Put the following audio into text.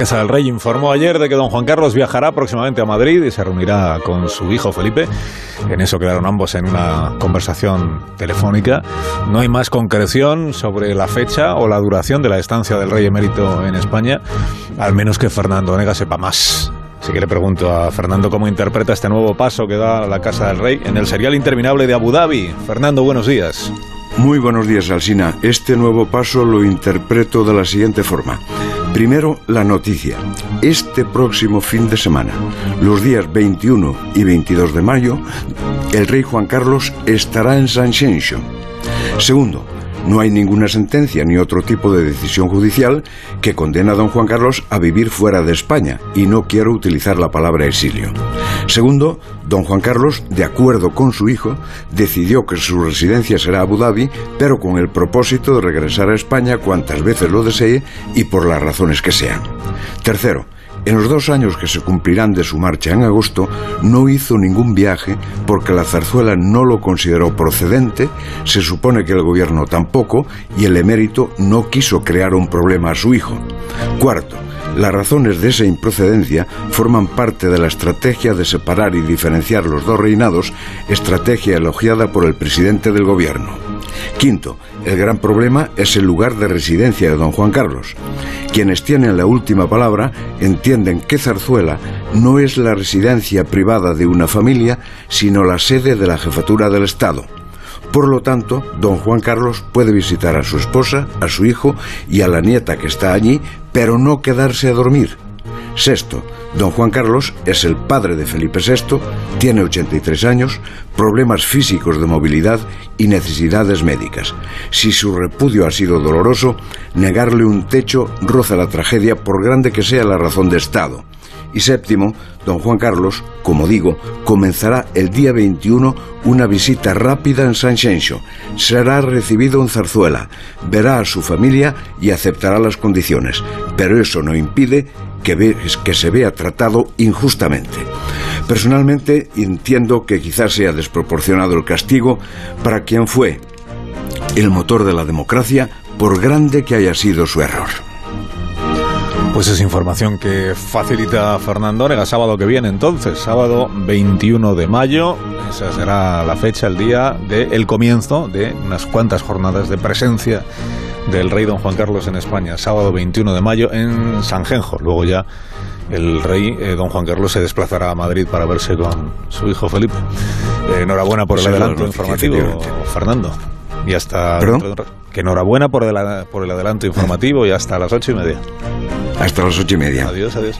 Casa del Rey informó ayer de que don Juan Carlos viajará próximamente a Madrid y se reunirá con su hijo Felipe. En eso quedaron ambos en una conversación telefónica. No hay más concreción sobre la fecha o la duración de la estancia del Rey emérito en España, al menos que Fernando Onega sepa más. Así que le pregunto a Fernando cómo interpreta este nuevo paso que da la Casa del Rey en el serial interminable de Abu Dhabi. Fernando, buenos días. Muy buenos días, Alsina. Este nuevo paso lo interpreto de la siguiente forma. Primero, la noticia. Este próximo fin de semana, los días 21 y 22 de mayo, el rey Juan Carlos estará en San Segundo, no hay ninguna sentencia ni otro tipo de decisión judicial que condena a don Juan Carlos a vivir fuera de España y no quiero utilizar la palabra exilio. Segundo, don Juan Carlos, de acuerdo con su hijo, decidió que su residencia será Abu Dhabi, pero con el propósito de regresar a España cuantas veces lo desee y por las razones que sean. Tercero, en los dos años que se cumplirán de su marcha en agosto, no hizo ningún viaje porque la zarzuela no lo consideró procedente, se supone que el gobierno tampoco, y el emérito no quiso crear un problema a su hijo. Cuarto, las razones de esa improcedencia forman parte de la estrategia de separar y diferenciar los dos reinados, estrategia elogiada por el presidente del gobierno. Quinto, el gran problema es el lugar de residencia de don Juan Carlos. Quienes tienen la última palabra entienden que Zarzuela no es la residencia privada de una familia, sino la sede de la jefatura del Estado. Por lo tanto, don Juan Carlos puede visitar a su esposa, a su hijo y a la nieta que está allí, pero no quedarse a dormir. Sexto, don Juan Carlos es el padre de Felipe VI, tiene 83 años, problemas físicos de movilidad y necesidades médicas. Si su repudio ha sido doloroso, negarle un techo roza la tragedia por grande que sea la razón de Estado. Y séptimo, don Juan Carlos, como digo, comenzará el día 21 una visita rápida en San Xenxo. Será recibido en Zarzuela, verá a su familia y aceptará las condiciones. Pero eso no impide que, que se vea tratado injustamente. Personalmente entiendo que quizás sea desproporcionado el castigo para quien fue el motor de la democracia, por grande que haya sido su error. Pues es información que facilita Fernando Onega, sábado que viene entonces, sábado 21 de mayo, esa será la fecha, el día del comienzo de unas cuantas jornadas de presencia del rey don Juan Carlos en España, sábado 21 de mayo en San Genjo, luego ya el rey eh, don Juan Carlos se desplazará a Madrid para verse con su hijo Felipe. Eh, enhorabuena por el adelanto informativo, Fernando. Y hasta... Que enhorabuena por el, por el adelanto informativo y hasta las ocho y media. Hasta las ocho y media. Adiós, adiós.